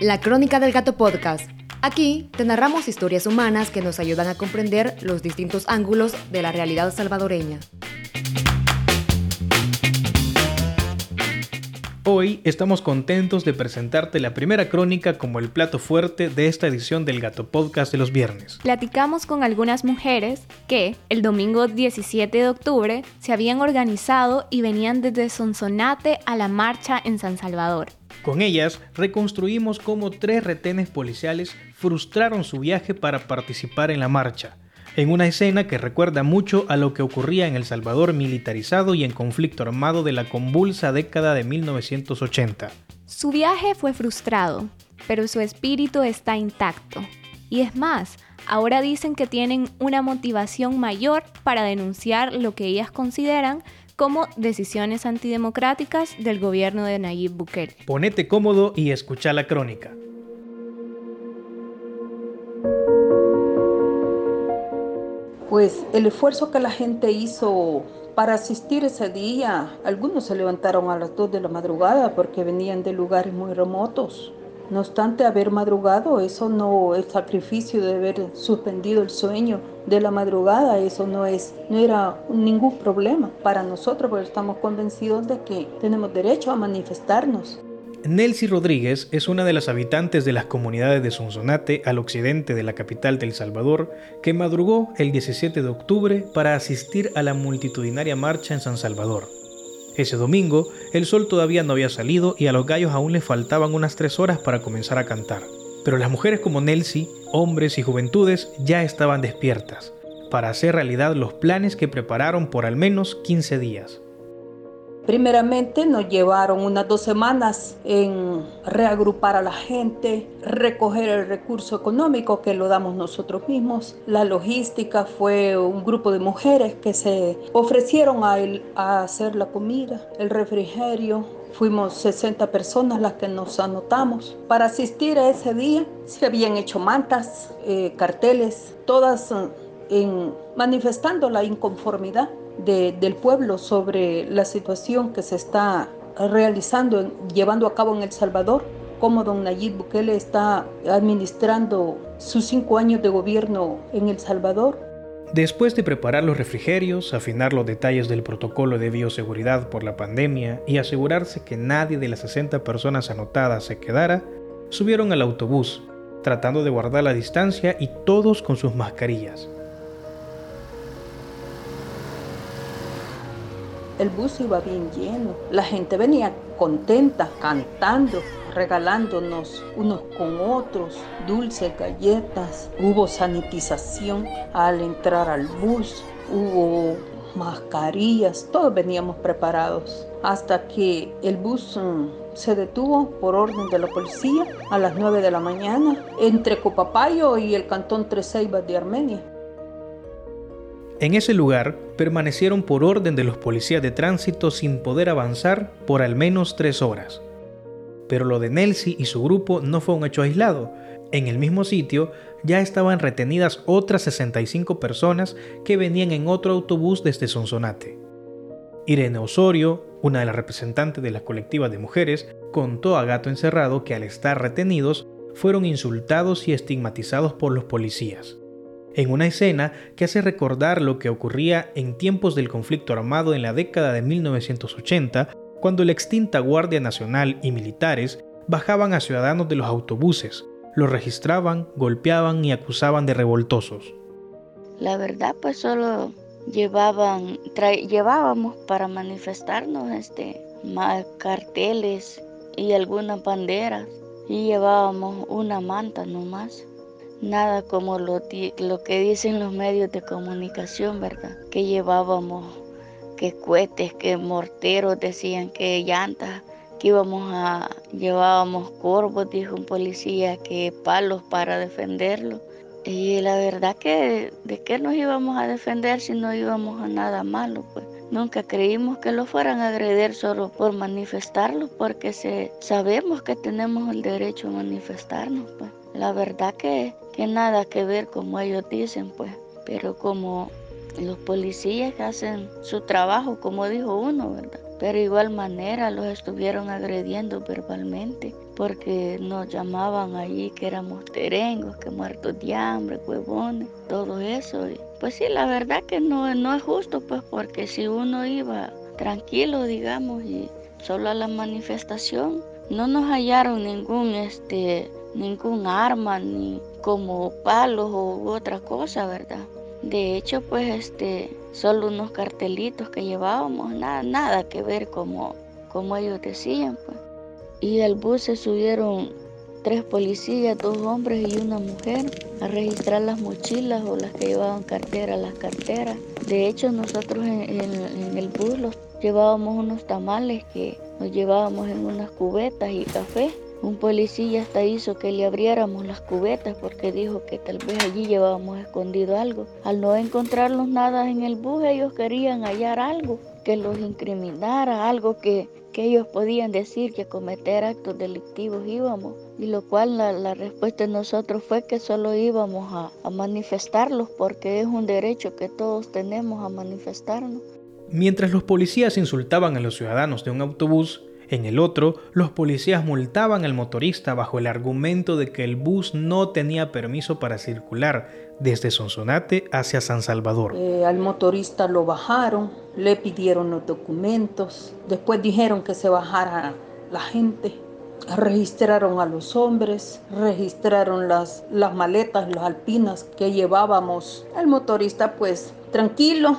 La Crónica del Gato Podcast. Aquí te narramos historias humanas que nos ayudan a comprender los distintos ángulos de la realidad salvadoreña. Hoy estamos contentos de presentarte la primera crónica como el plato fuerte de esta edición del Gato Podcast de los viernes. Platicamos con algunas mujeres que el domingo 17 de octubre se habían organizado y venían desde Sonsonate a la marcha en San Salvador. Con ellas reconstruimos cómo tres retenes policiales frustraron su viaje para participar en la marcha en una escena que recuerda mucho a lo que ocurría en El Salvador militarizado y en conflicto armado de la convulsa década de 1980. Su viaje fue frustrado, pero su espíritu está intacto. Y es más, ahora dicen que tienen una motivación mayor para denunciar lo que ellas consideran como decisiones antidemocráticas del gobierno de Nayib Bukele. Ponete cómodo y escucha la crónica. Pues el esfuerzo que la gente hizo para asistir ese día, algunos se levantaron a las 2 de la madrugada porque venían de lugares muy remotos. No obstante haber madrugado, eso no es sacrificio de haber suspendido el sueño de la madrugada, eso no es no era ningún problema para nosotros porque estamos convencidos de que tenemos derecho a manifestarnos. Nelcy Rodríguez es una de las habitantes de las comunidades de Sonsonate al occidente de la capital de El Salvador que madrugó el 17 de octubre para asistir a la multitudinaria marcha en San Salvador. Ese domingo, el sol todavía no había salido y a los gallos aún les faltaban unas tres horas para comenzar a cantar. Pero las mujeres como Nelcy, hombres y juventudes ya estaban despiertas para hacer realidad los planes que prepararon por al menos 15 días. Primeramente nos llevaron unas dos semanas en reagrupar a la gente, recoger el recurso económico que lo damos nosotros mismos. La logística fue un grupo de mujeres que se ofrecieron a, hacer la comida, el refrigerio. Fuimos 60 personas las que nos anotamos. Para asistir a ese día se habían hecho mantas, eh, carteles, todas en, manifestando la inconformidad del pueblo sobre la situación que se está realizando, llevando a cabo en El Salvador, cómo don Nayib Bukele está administrando sus cinco años de gobierno en El Salvador. Después de preparar los refrigerios, afinar los detalles del protocolo de bioseguridad por la pandemia y asegurarse que nadie de las 60 personas anotadas se quedara, subieron al autobús, tratando de guardar la distancia y todos con sus mascarillas. El bus iba bien lleno. La gente venía contenta, cantando, regalándonos unos con otros dulces, galletas. Hubo sanitización al entrar al bus. Hubo mascarillas, todos veníamos preparados. Hasta que el bus mm, se detuvo por orden de la policía a las 9 de la mañana entre Copapayo y el cantón Treseibas de Armenia. En ese lugar permanecieron por orden de los policías de tránsito sin poder avanzar por al menos tres horas. Pero lo de Nelsi y su grupo no fue un hecho aislado. En el mismo sitio ya estaban retenidas otras 65 personas que venían en otro autobús desde Sonsonate. Irene Osorio, una de las representantes de la colectiva de mujeres, contó a Gato Encerrado que al estar retenidos fueron insultados y estigmatizados por los policías en una escena que hace recordar lo que ocurría en tiempos del conflicto armado en la década de 1980, cuando la extinta Guardia Nacional y militares bajaban a ciudadanos de los autobuses, los registraban, golpeaban y acusaban de revoltosos. La verdad, pues solo llevaban, llevábamos para manifestarnos este, carteles y algunas banderas y llevábamos una manta nomás nada como lo, lo que dicen los medios de comunicación, ¿verdad? Que llevábamos, que cohetes, que morteros, decían que llantas, que íbamos a, llevábamos corvos, dijo un policía, que palos para defenderlo. Y la verdad que de qué nos íbamos a defender si no íbamos a nada malo, pues. Nunca creímos que lo fueran a agredir solo por manifestarlo, porque se, sabemos que tenemos el derecho a manifestarnos, pues. La verdad que, que nada que ver como ellos dicen, pues. Pero como los policías hacen su trabajo, como dijo uno, ¿verdad? pero igual manera los estuvieron agrediendo verbalmente porque nos llamaban allí que éramos terengos, que muertos de hambre, huevones, todo eso. Y pues sí, la verdad que no, no es justo, pues porque si uno iba tranquilo, digamos, y solo a la manifestación, no nos hallaron ningún, este, ningún arma, ni como palos u otra cosa, ¿verdad? De hecho, pues este, solo unos cartelitos que llevábamos, nada, nada que ver como, como ellos decían, pues. Y al bus se subieron tres policías, dos hombres y una mujer a registrar las mochilas o las que llevaban cartera, las carteras. De hecho, nosotros en, en el bus los llevábamos unos tamales que nos llevábamos en unas cubetas y café un policía hasta hizo que le abriéramos las cubetas porque dijo que tal vez allí llevábamos escondido algo. Al no encontrarnos nada en el bus, ellos querían hallar algo que los incriminara, algo que, ellos podían decir que cometer actos delictivos íbamos. Y lo cual la, respuesta de nosotros fue que solo íbamos a, a manifestarlos porque es un derecho que todos tenemos a manifestarnos. Mientras los policías insultaban a los ciudadanos de un autobús, en el otro, los policías multaban al motorista bajo el argumento de que el bus no tenía permiso para circular desde Sonsonate hacia San Salvador. Eh, al motorista lo bajaron, le pidieron los documentos, después dijeron que se bajara la gente, registraron a los hombres, registraron las, las maletas, las alpinas que llevábamos. El motorista pues tranquilo,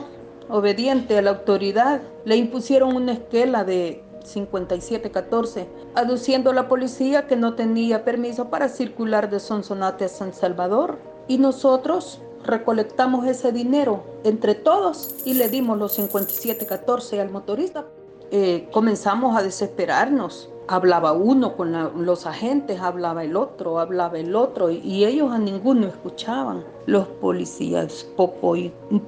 obediente a la autoridad, le impusieron una esquela de 5714, aduciendo a la policía que no tenía permiso para circular de Sonsonate a San Salvador. Y nosotros recolectamos ese dinero entre todos y le dimos los 5714 al motorista. Eh, comenzamos a desesperarnos hablaba uno con los agentes, hablaba el otro, hablaba el otro, y, ellos a ninguno escuchaban. Los policías poco,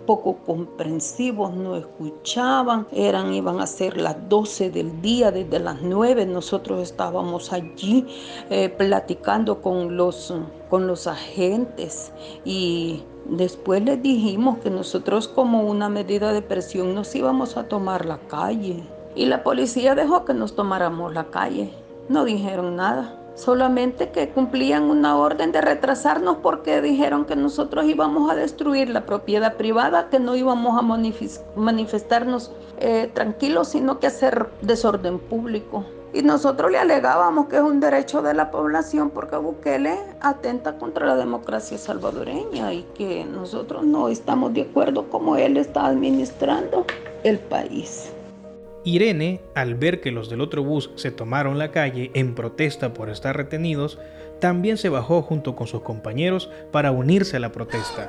poco comprensivos no escuchaban, eran, iban a ser las 12 del día, desde las 9 nosotros estábamos allí eh, platicando con los, con los agentes y después les dijimos que nosotros como una medida de presión nos íbamos a tomar la calle. Y la policía dejó que nos tomáramos la calle. No dijeron nada. Solamente que cumplían una orden de retrasarnos porque dijeron que nosotros íbamos a destruir la propiedad privada, que no íbamos a manifestarnos eh, tranquilos, sino que hacer desorden público. Y nosotros le alegábamos que es un derecho de la población porque Bukele atenta contra la democracia salvadoreña y que nosotros no estamos de acuerdo como él está administrando el país. Irene, al ver que los del otro bus se tomaron la calle en protesta por estar retenidos, también se bajó junto con sus compañeros para unirse a la protesta.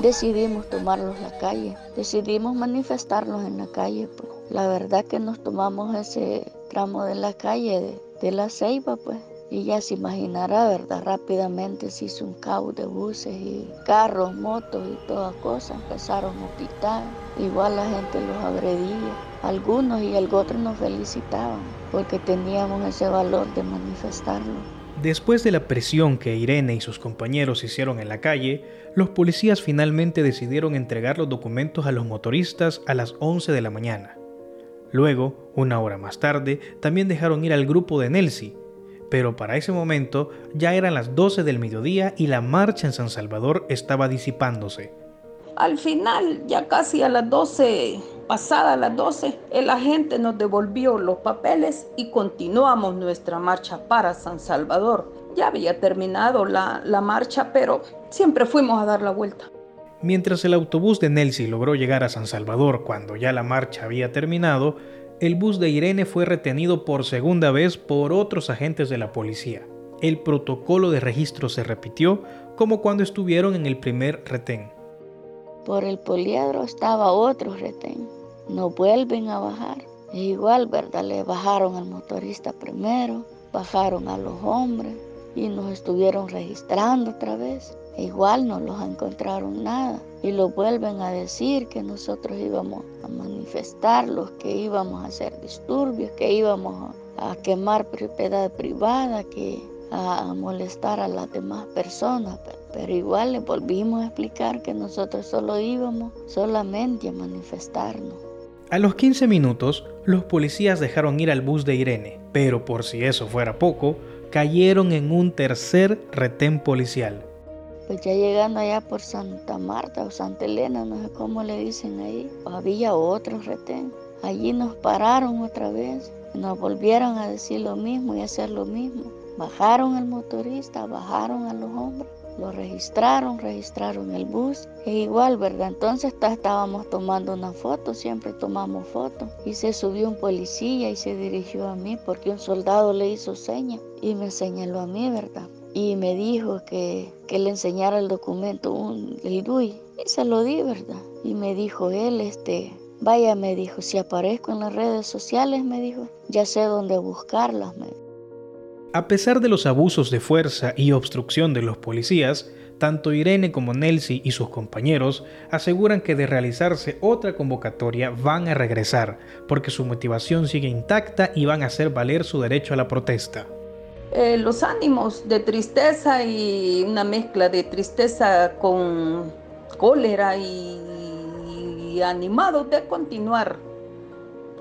Decidimos tomarlos la calle, decidimos manifestarnos en la calle. Pues. La verdad que nos tomamos ese tramo de la calle de, de la Ceiba, pues y ya se imaginará, ¿verdad? Rápidamente se hizo un caos de buses y carros, motos y todas cosas. Empezaron a pitar. Igual la gente los agredía. Algunos y el otro nos felicitaban porque teníamos ese valor de manifestarlo. Después de la presión que Irene y sus compañeros hicieron en la calle, los policías finalmente decidieron entregar los documentos a los motoristas a las 11 de la mañana. Luego, una hora más tarde, también dejaron ir al grupo de Nelsi, pero para ese momento ya eran las 12 del mediodía y la marcha en San Salvador estaba disipándose. Al final, ya casi a las 12, pasada las 12, el agente nos devolvió los papeles y continuamos nuestra marcha para San Salvador. Ya había terminado la, la marcha, pero siempre fuimos a dar la vuelta. Mientras el autobús de Nelsi logró llegar a San Salvador cuando ya la marcha había terminado, el bus de Irene fue retenido por segunda vez por otros agentes de la policía. El protocolo de registro se repitió como cuando estuvieron en el primer retén. Por el poliedro estaba otro retén. No vuelven a bajar. Igual, ¿verdad? Le bajaron al motorista primero, bajaron a los hombres y nos estuvieron registrando otra vez. Igual no los encontraron nada y lo vuelven a decir que nosotros íbamos a manifestarlos, que íbamos a hacer disturbios, que íbamos a, quemar propiedad privada, que a molestar a las demás personas, pero igual le volvimos a explicar que nosotros solo íbamos solamente a manifestarnos. A los 15 minutos, los policías dejaron ir al bus de Irene, pero por si eso fuera poco, cayeron en un tercer retén policial. Pues ya llegando allá por Santa Marta o Santa Elena, no sé cómo le dicen ahí, había otro retén. Allí nos pararon otra vez, nos volvieron a decir lo mismo y hacer lo mismo. Bajaron al motorista, bajaron a los hombres lo registraron, registraron el bus. E igual, ¿verdad? Entonces estábamos tomando una foto, siempre tomamos fotos. Y se subió un policía y se dirigió a mí porque un soldado le hizo seña y me señaló a mí, ¿verdad? Y me dijo que, que le enseñara el documento, un, el DUI. Y se lo di, ¿verdad? Y me dijo él, este, vaya, me dijo, si aparezco en las redes sociales, me dijo, ya sé dónde buscarlas, me a pesar de los abusos de fuerza y obstrucción de los policías, tanto Irene como Nelsi y sus compañeros aseguran que de realizarse otra convocatoria van a regresar, porque su motivación sigue intacta y van a hacer valer su derecho a la protesta. Eh, los ánimos de tristeza y una mezcla de tristeza con cólera y, animados de continuar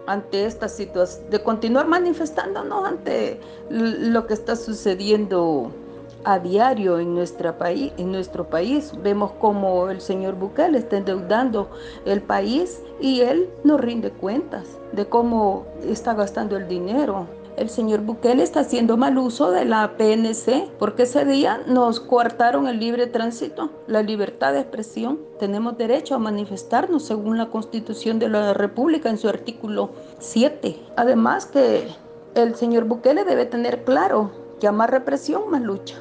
ante esta situación, de continuar manifestándonos ante lo que está sucediendo a diario en, nuestra país, en nuestro país. Vemos como el señor Bukele está endeudando el país y él no rinde cuentas de cómo está gastando el dinero el señor Bukele está haciendo mal uso de la PNC porque ese día nos coartaron el libre tránsito, la libertad de expresión. Tenemos derecho a manifestarnos según la Constitución de la República en su artículo 7. Además que el señor Bukele debe tener claro que a más represión, más lucha.